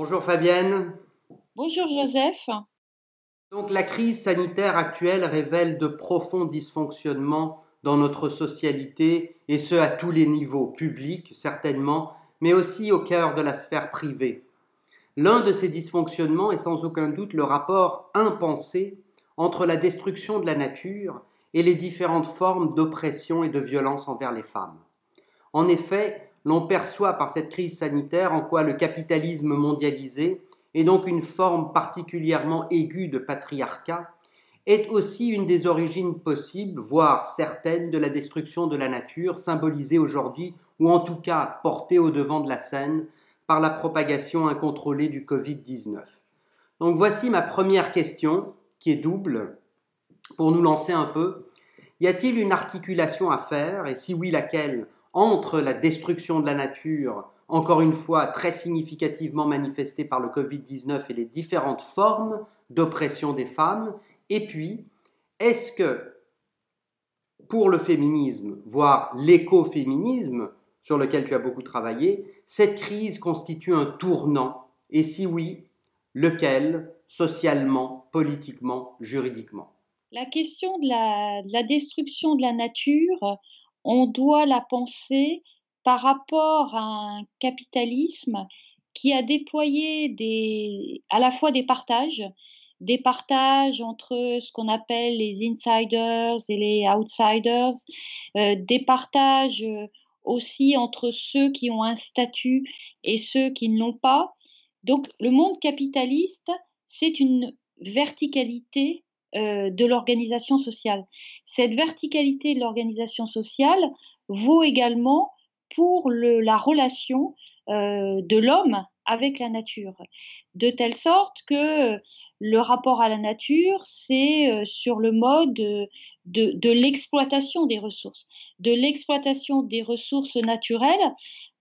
Bonjour Fabienne. Bonjour Joseph. Donc la crise sanitaire actuelle révèle de profonds dysfonctionnements dans notre socialité, et ce à tous les niveaux, publics certainement, mais aussi au cœur de la sphère privée. L'un de ces dysfonctionnements est sans aucun doute le rapport impensé entre la destruction de la nature et les différentes formes d'oppression et de violence envers les femmes. En effet, l'on perçoit par cette crise sanitaire en quoi le capitalisme mondialisé, et donc une forme particulièrement aiguë de patriarcat, est aussi une des origines possibles, voire certaines, de la destruction de la nature, symbolisée aujourd'hui, ou en tout cas portée au devant de la scène, par la propagation incontrôlée du Covid-19. Donc voici ma première question, qui est double, pour nous lancer un peu. Y a-t-il une articulation à faire, et si oui, laquelle, entre la destruction de la nature, encore une fois très significativement manifestée par le Covid-19 et les différentes formes d'oppression des femmes, et puis, est-ce que pour le féminisme, voire l'écoféminisme, sur lequel tu as beaucoup travaillé, cette crise constitue un tournant Et si oui, lequel socialement, politiquement, juridiquement? La question de la, destruction de la nature, on doit la penser par rapport à un capitalisme qui a déployé à la fois des partages, des partages entre ce qu'on appelle les insiders et les outsiders, euh, des partages euh, aussi entre ceux qui ont un statut et ceux qui ne l'ont pas. Donc le monde capitaliste, c'est une verticalité euh, de l'organisation sociale. Cette verticalité de l'organisation sociale vaut également pour la relation de l'homme avec la nature, de telle sorte que le rapport à la nature, c'est euh, sur le mode de, de, l'exploitation des ressources, de l'exploitation des ressources naturelles,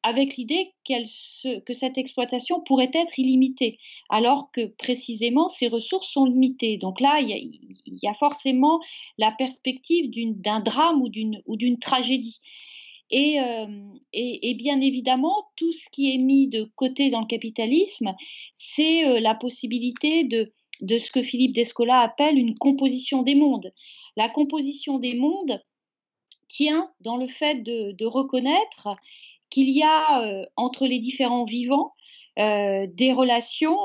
avec l'idée que cette exploitation pourrait être illimitée, alors que précisément ces ressources sont limitées. Donc là, il y a, forcément la perspective d'un drame ou d'une tragédie. Euh, et, bien évidemment, tout ce qui est mis de côté dans le capitalisme, c'est euh, la possibilité de, ce que Philippe Descola appelle une composition des mondes. La composition des mondes tient dans le fait de reconnaître qu'il y a euh, entre les différents vivants des relations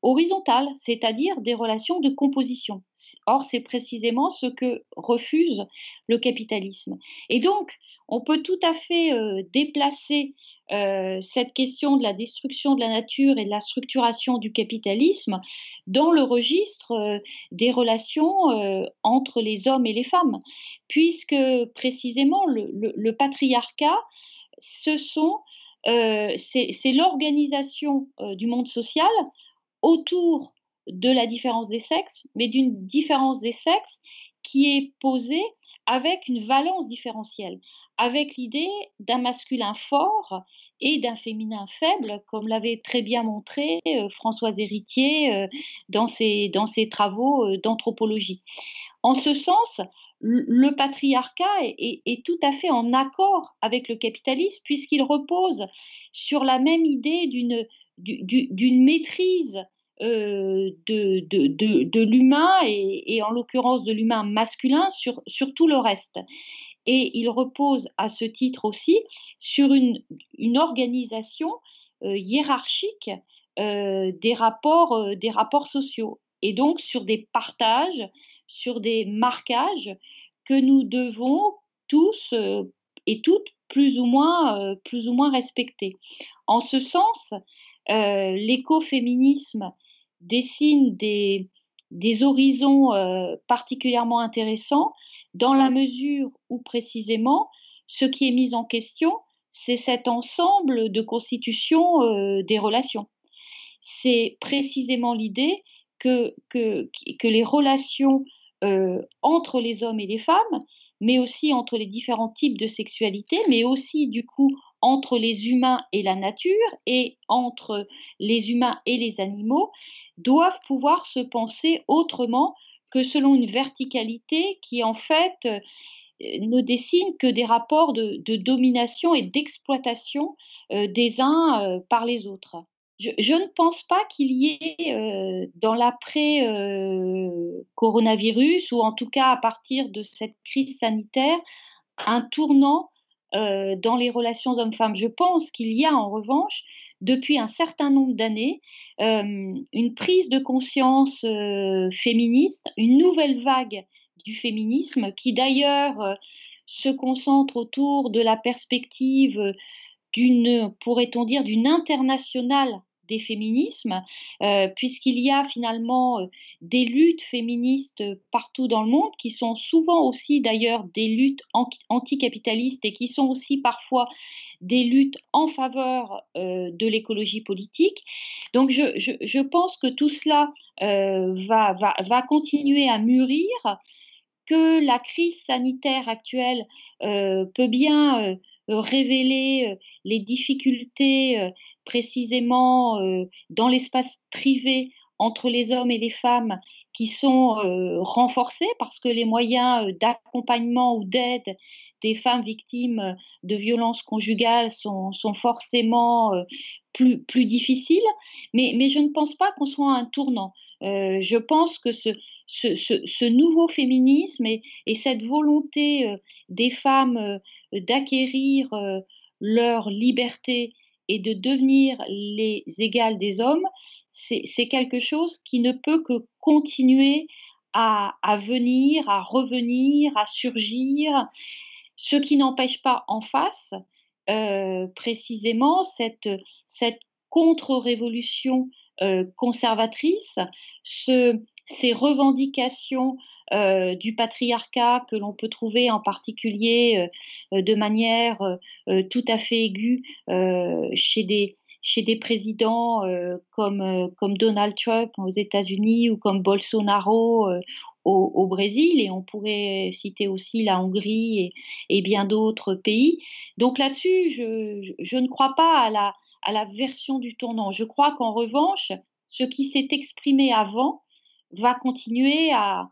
horizontales, c'est-à-dire des relations de composition. Or, c'est précisément ce que refuse le capitalisme. Et donc, on peut tout à fait euh, déplacer euh, cette question de la destruction de la nature et de la structuration du capitalisme dans le registre euh, des relations entre les hommes et les femmes, puisque précisément le, patriarcat, ce sont, c'est l'organisation du monde social autour de la différence des sexes, mais d'une différence des sexes qui est posée avec une valence différentielle, avec l'idée d'un masculin fort et d'un féminin faible, comme l'avait très bien montré euh, Françoise Héritier euh, dans, ses, dans ses travaux euh, d'anthropologie. En ce sens, le patriarcat est, tout à fait en accord avec le capitalisme puisqu'il repose sur la même idée d'une maîtrise euh, de, l'humain et, en l'occurrence de l'humain masculin sur, tout le reste. Et il repose à ce titre aussi sur une, une organisation euh, hiérarchique euh, des, rapports, des rapports sociaux et donc sur des partages, sur des marquages que nous devons tous et toutes plus ou moins, plus ou moins respecter. En ce sens, l'écoféminisme dessine des, horizons euh, particulièrement intéressants dans la mesure où précisément ce qui est mis en question, c'est cet ensemble de constitution euh, des relations. C'est précisément l'idée que, les relations euh, entre les hommes et les femmes, mais aussi entre les différents types de sexualité, mais aussi du coup entre les humains et la nature et entre les humains et les animaux doivent pouvoir se penser autrement que selon une verticalité qui en fait euh, ne dessine que des rapports de, domination et d'exploitation euh, des uns par les autres. Je, ne pense pas qu'il y ait euh, dans l'après-coronavirus, ou en tout cas à partir de cette crise sanitaire, un tournant euh, dans les relations hommes-femmes. Je pense qu'il y a en revanche, depuis un certain nombre d'années, euh, une prise de conscience féministe, une nouvelle vague du féminisme qui d'ailleurs se concentre autour de la perspective d'une, pourrait-on dire, d'une internationale des féminismes, euh, puisqu'il y a finalement euh, des luttes féministes partout dans le monde, qui sont souvent aussi d'ailleurs des luttes anticapitalistes et qui sont aussi parfois des luttes en faveur euh, de l'écologie politique. Donc je, je, pense que tout cela va, va, va, continuer à mûrir que la crise sanitaire actuelle peut bien révéler les difficultés précisément dans l'espace privé entre les hommes et les femmes qui sont renforcés parce que les moyens d'accompagnement ou d'aide des femmes victimes de violences conjugales sont, forcément plus, difficiles. Mais, je ne pense pas qu'on soit à un tournant. Je pense que ce, nouveau féminisme et, et cette volonté des femmes d'acquérir leur liberté et de devenir les égales des hommes, c'est quelque chose qui ne peut que continuer à, venir, à revenir, à surgir, ce qui n'empêche pas en face euh, précisément cette, contre-révolution euh, conservatrice, ce, ces revendications euh, du patriarcat que l'on peut trouver en particulier euh, de manière euh, tout à fait aiguë chez des présidents comme, Donald Trump aux États-Unis ou comme Bolsonaro au, Brésil, et on pourrait citer aussi la Hongrie et, bien d'autres pays. Donc là-dessus, je, ne crois pas à la, à la version du tournant. Je crois qu'en revanche, ce qui s'est exprimé avant, va continuer à,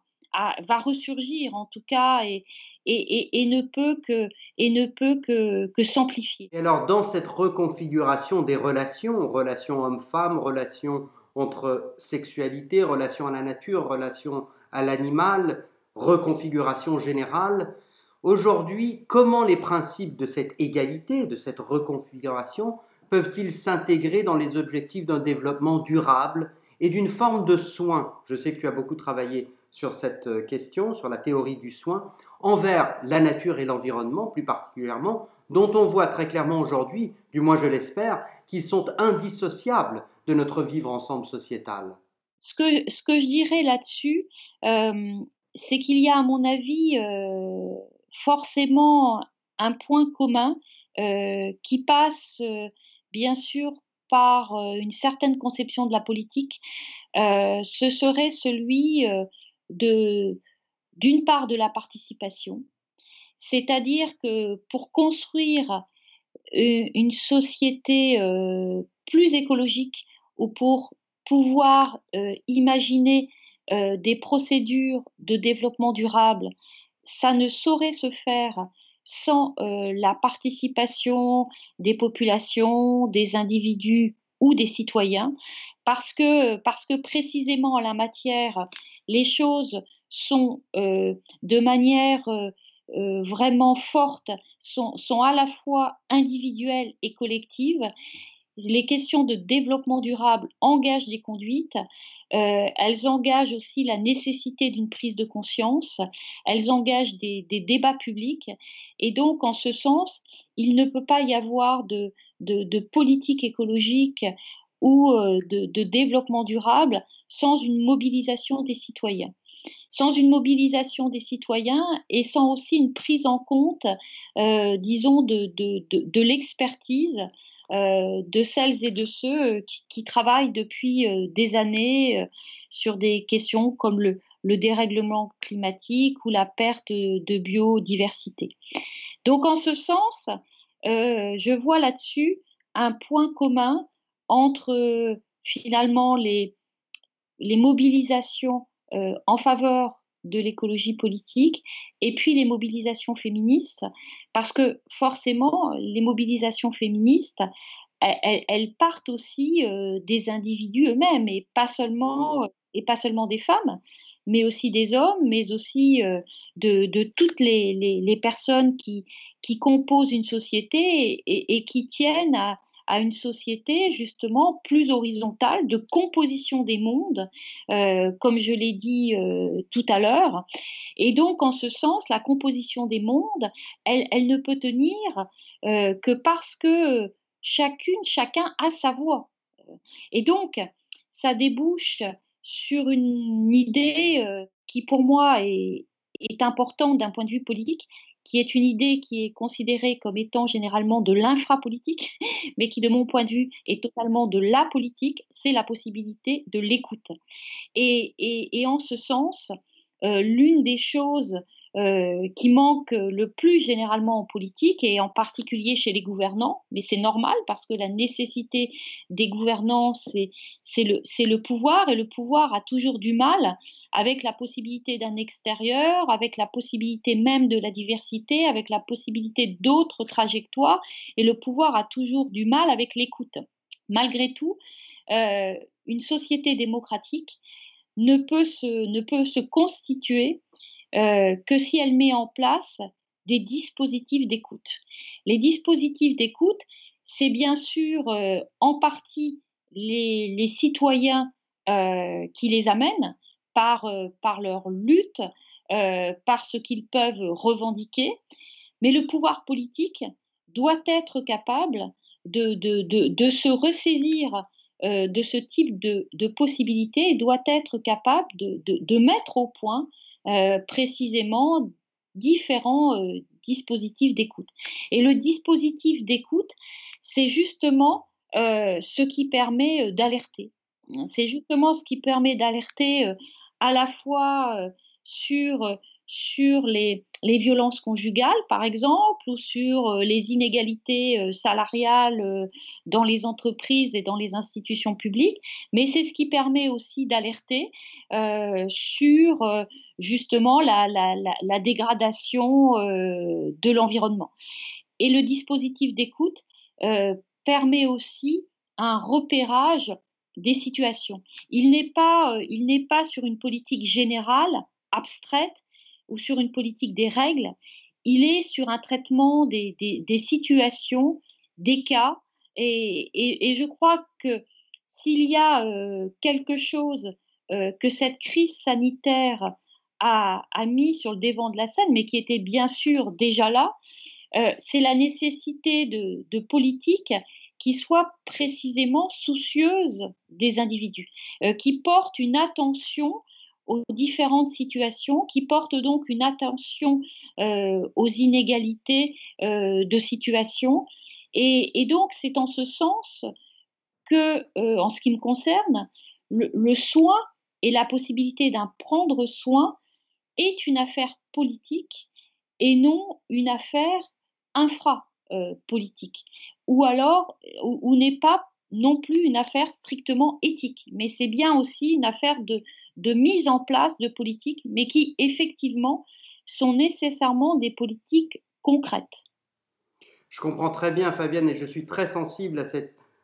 va ressurgir en tout cas et, et, et, ne peut que, et ne peut que, que s'amplifier. alors dans cette reconfiguration des relations, relations hommes-femmes, relations entre sexualité, relations à la nature, relations à l'animal, reconfiguration générale, aujourd'hui, comment les principes de cette égalité, de cette reconfiguration, peuvent-ils s'intégrer dans les objectifs d'un développement durable et d'une forme de soin? Je sais que tu as beaucoup travaillé sur cette euh, question, sur la théorie du soin, envers la nature et l'environnement plus particulièrement, dont on voit très clairement aujourd'hui, du moins je l'espère, qu'ils sont indissociables de notre vivre ensemble sociétal. Ce que, ce que je dirais là-dessus, euh, c'est qu'il y a, à mon avis, euh, forcément un point commun qui passe, bien sûr, par une certaine conception de la politique, ce serait celui d'une part, de la participation, c'est-à-dire que pour construire une société plus écologique ou pour pouvoir imaginer des procédures de développement durable, ça ne saurait se faire sans euh, la participation des populations, des individus ou des citoyens, parce que, parce que précisément en la matière, les choses sont euh, de manière euh, vraiment forte, sont, sont à la fois individuelles et collectives, les questions de développement durable engagent des conduites, euh, elles engagent aussi la nécessité d'une prise de conscience, elles engagent des, débats publics, et donc en ce sens, il ne peut pas y avoir de, politique écologique ou euh, de, développement durable sans une mobilisation des citoyens. Sans une mobilisation des citoyens et sans aussi une prise en compte, euh, disons, de l'expertise celles et de ceux euh, qui, travaillent depuis euh, des années sur des questions comme le, dérèglement climatique ou la perte de biodiversité. Donc en ce sens, je vois là-dessus un point commun entre finalement les mobilisations en faveur de l'écologie politique et puis les mobilisations féministes, parce que forcément, les mobilisations féministes, elles, partent aussi des individus eux-mêmes et pas seulement et pas seulement des femmes, mais aussi des hommes, mais aussi de, toutes les, personnes qui, qui composent une société et qui tiennent à, à une société justement plus horizontale de composition des mondes, euh, comme je l'ai dit euh, tout à l'heure. Et donc, en ce sens, la composition des mondes, elle, ne peut tenir euh, que parce que chacune, chacun a sa voix. Et donc, ça débouche sur une idée qui, pour moi, est, est importante d'un point de vue politique, qui est une idée qui est considérée comme étant généralement de l'infrapolitique, mais qui, de mon point de vue, est totalement de la politique, c'est la possibilité de l'écoute. Et, en ce sens, euh, l'une des choses euh, qui manque le plus généralement en politique et en particulier chez les gouvernants, mais c'est normal parce que la nécessité des gouvernants, c'est le, pouvoir et le pouvoir a toujours du mal avec la possibilité d'un extérieur, avec la possibilité même de la diversité, avec la possibilité d'autres trajectoires et le pouvoir a toujours du mal avec l'écoute. Malgré tout, euh, une société démocratique ne peut se constituer euh, que si elle met en place des dispositifs d'écoute. Les dispositifs d'écoute, c'est bien sûr euh, en partie les, citoyens euh, qui les amènent par, leur lutte, par ce qu'ils peuvent revendiquer, mais le pouvoir politique doit être capable de, de, se ressaisir de ce type de, possibilités et doit être capable de, mettre au point euh, précisément différents euh, dispositifs d'écoute. Et le dispositif d'écoute, c'est justement euh, ce qui permet d'alerter. C'est justement ce qui permet d'alerter à la fois sur sur les, violences conjugales, par exemple, ou sur euh, les inégalités euh, salariales euh, dans les entreprises et dans les institutions publiques, mais c'est ce qui permet aussi d'alerter sur justement la, dégradation de l'environnement. Et le dispositif d'écoute permet aussi un repérage des situations. Il n'est pas, il n'est pas sur une politique générale, abstraite, ou sur une politique des règles, il est sur un traitement des, situations, des cas, et, je crois que s'il y a euh, quelque chose euh, que cette crise sanitaire a, mis sur le devant de la scène, mais qui était bien sûr déjà là, euh, c'est la nécessité de, de politiques qui soient précisément soucieuses des individus, qui portent une attention aux différentes situations, qui portent donc une attention euh, aux inégalités euh, de situation. Et, donc, c'est en ce sens que, euh, en ce qui me concerne, le, soin et la possibilité d'un prendre soin est une affaire politique et non une affaire infra-politique, ou alors, ou n'est pas non plus une affaire strictement éthique, mais c'est bien aussi une affaire de, mise en place de politiques, mais qui effectivement sont nécessairement des politiques concrètes. Je comprends très bien, Fabienne, et je suis très sensible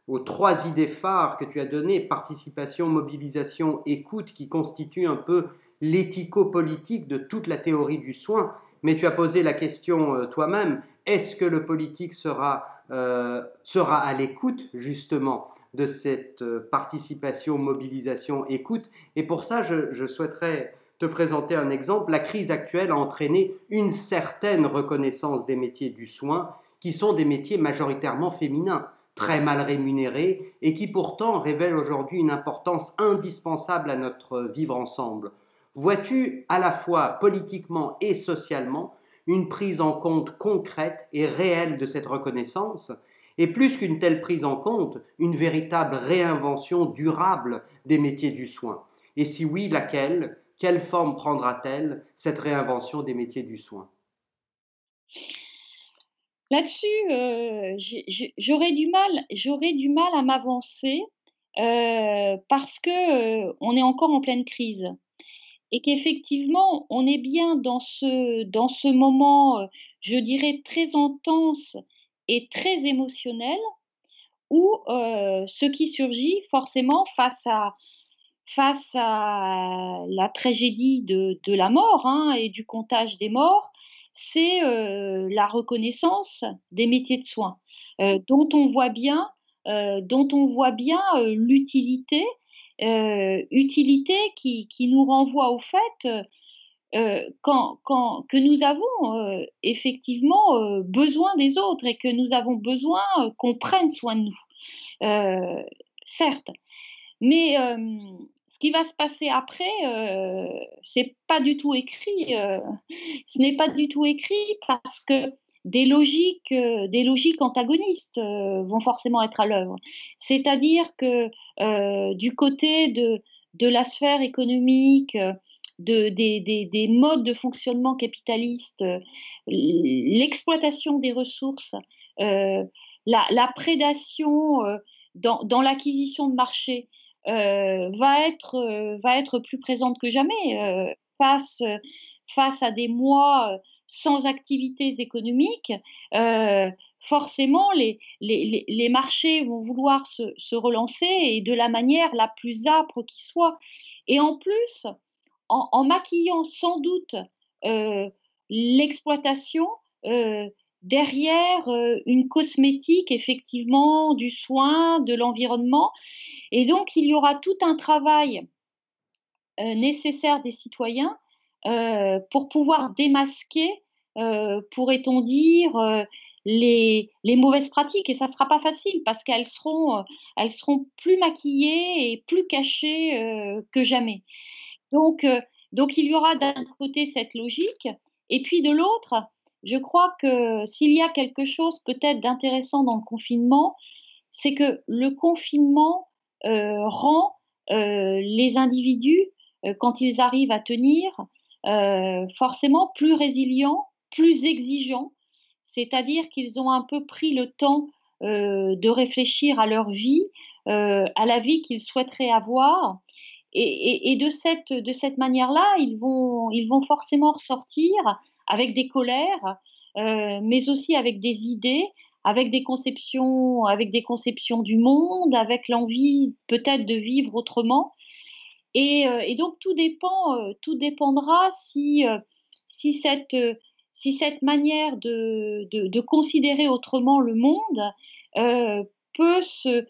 aux trois idées phares que tu as données, participation, mobilisation, écoute, qui constituent un peu l'éthico-politique de toute la théorie du soin. Mais tu as posé la question euh, toi-même, est-ce que le politique sera euh, sera à l'écoute justement de cette euh, participation, mobilisation, écoute? Et pour ça, je, souhaiterais te présenter un exemple. La crise actuelle a entraîné une certaine reconnaissance des métiers du soin, qui sont des métiers majoritairement féminins, très mal rémunérés, et qui pourtant révèlent aujourd'hui une importance indispensable à notre vivre ensemble. Vois-tu à la fois politiquement et socialement une prise en compte concrète et réelle de cette reconnaissance, et plus qu'une telle prise en compte, une véritable réinvention durable des métiers du soin. Et si oui, laquelle? Quelle forme prendra-t-elle cette réinvention des métiers du soin? Là-dessus, euh, j'aurais du mal, à m'avancer euh, parce que euh, on est encore en pleine crise et qu'effectivement, on est bien dans ce, dans ce moment, euh, je dirais, très intense et très émotionnel, ou ce qui surgit forcément face à, face à la tragédie de, de la mort hein, et du comptage des morts, c'est la reconnaissance des métiers de soins, dont on voit bien, dont on voit bien l'utilité, utilité qui, nous renvoie au fait quand, quand, que nous avons effectivement besoin des autres et que nous avons besoin qu'on prenne soin de nous. certes, mais ce qui va se passer après, euh, c'est pas du tout écrit. ce n'est pas du tout écrit parce que des logiques, des logiques antagonistes vont forcément être à l'œuvre. C'est-à-dire que du côté de, la sphère économique, de, des, des, des, modes de fonctionnement capitalistes, l'exploitation des ressources, la, la, prédation dans, dans l'acquisition de marché, euh, va, être, euh, plus présente que jamais euh, face à des mois sans activités économiques. forcément, les, marchés vont vouloir se, relancer et de la manière la plus âpre qui soit. Et en plus, en, en maquillant sans doute l'exploitation, derrière une cosmétique, effectivement, du soin, de l'environnement. Et donc, il y aura tout un travail nécessaire des citoyens pour pouvoir démasquer, pourrait-on dire, les, les, mauvaises pratiques? Et ça ne sera pas facile parce qu'elles seront, elles seront plus maquillées et plus cachées que jamais. Donc, donc, il y aura d'un côté cette logique, et puis de l'autre, je crois que s'il y a quelque chose peut-être d'intéressant dans le confinement, c'est que le confinement euh, rend euh, les individus, euh, quand ils arrivent à tenir, forcément plus résilients, plus exigeants, c'est-à-dire qu'ils ont un peu pris le temps de réfléchir à leur vie, à la vie qu'ils souhaiteraient avoir. Et, de cette, de cette manière-là, ils vont, ils vont forcément ressortir avec des colères, euh, mais aussi avec des idées, avec des conceptions, avec des conceptions du monde, avec l'envie peut-être de vivre autrement. Et, euh, et donc tout dépend, euh, tout dépendra si, si cette si cette manière de, de, considérer autrement le monde euh, peut, se,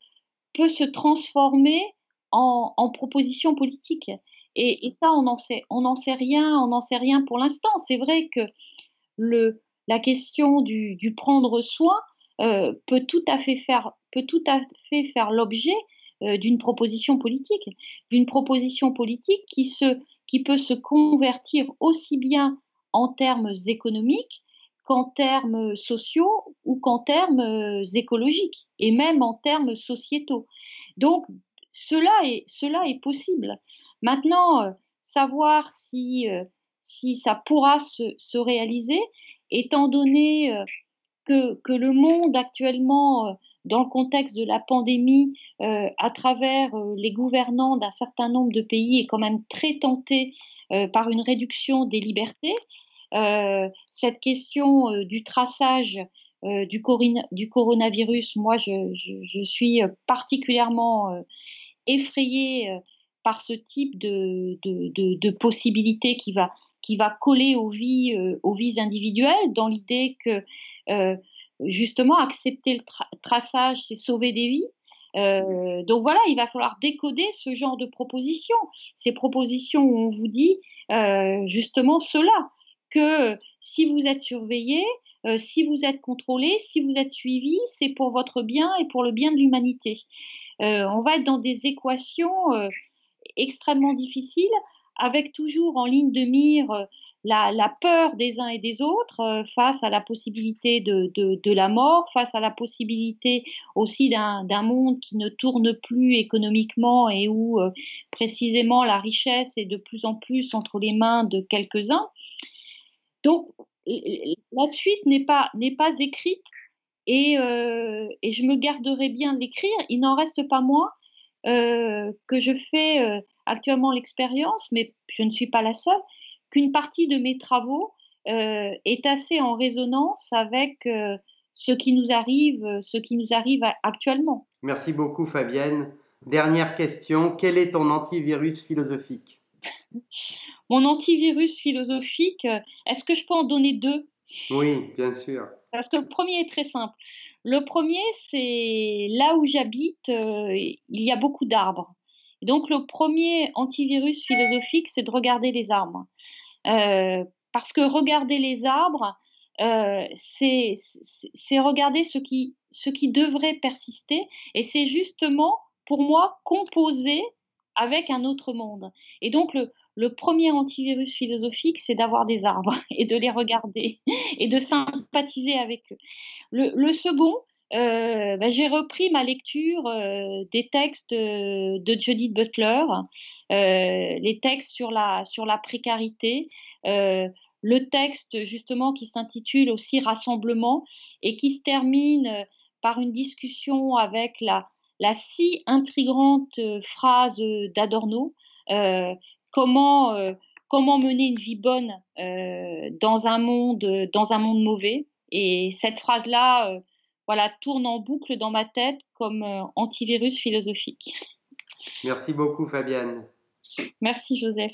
peut se transformer en, en proposition politique. Et, ça, on n'en sait, sait rien, on sait rien pour l'instant. C'est vrai que le, la question du, du prendre soin euh, peut tout à fait faire, peut tout à fait faire l'objet euh, d'une proposition politique, d'une proposition politique qui, se, qui peut se convertir aussi bien en termes économiques qu'en termes sociaux ou qu'en termes euh, écologiques et même en termes sociétaux. Donc, cela est, possible. Maintenant, euh, savoir si, euh, si ça pourra se, se, réaliser, étant donné que, le monde actuellement, dans le contexte de la pandémie, à travers les gouvernants d'un certain nombre de pays, est quand même très tenté par une réduction des libertés. Cette question du traçage du, du, coronavirus, moi, je, suis particulièrement effrayée par ce type de, possibilité qui va, qui va coller aux vies, euh, aux vies individuelles, dans l'idée que euh, justement accepter le traçage, c'est sauver des vies. Euh, donc voilà, il va falloir décoder ce genre de propositions, ces propositions où on vous dit euh, justement cela, que si vous êtes surveillé, euh, si vous êtes contrôlé, si vous êtes suivi, c'est pour votre bien et pour le bien de l'humanité. Euh, on va être dans des équations extrêmement difficile, avec toujours en ligne de mire euh, la, peur des uns et des autres euh, face à la possibilité de, de, la mort, face à la possibilité aussi d'un monde qui ne tourne plus économiquement et où euh, précisément la richesse est de plus en plus entre les mains de quelques-uns. Donc la suite n'est pas, écrite et, euh, et je me garderai bien de l'écrire. Il n'en reste pas moins euh, que je fais euh, actuellement l'expérience, mais je ne suis pas la seule, qu'une partie de mes travaux est assez en résonance avec ce qui nous arrive, ce qui nous arrive actuellement. Merci beaucoup Fabienne. Dernière question, quel est ton antivirus philosophique? Mon antivirus philosophique, est-ce que je peux en donner deux? Oui, bien sûr. Parce que le premier est très simple. Le premier, c'est là où j'habite, euh, il y a beaucoup d'arbres. Donc le premier antivirus philosophique, c'est de regarder les arbres. Euh, parce que regarder les arbres, euh, c'est regarder ce qui, ce qui devrait persister et c'est justement, pour moi, composer avec un autre monde. Et donc, le, le premier antivirus philosophique, c'est d'avoir des arbres et de les regarder et de sympathiser avec eux. Le, second, euh, bah, j'ai repris ma lecture euh, des textes euh, de Judith Butler, les textes sur la, sur la précarité, le texte justement qui s'intitule aussi Rassemblement et qui se termine par une discussion avec la, la si intrigante phrase d'Adorno, comment, comment mener une vie bonne dans, un monde, dans un monde mauvais. Et cette phrase-là voilà, tourne en boucle dans ma tête comme euh, antivirus philosophique. Merci beaucoup Fabienne. Merci Joseph.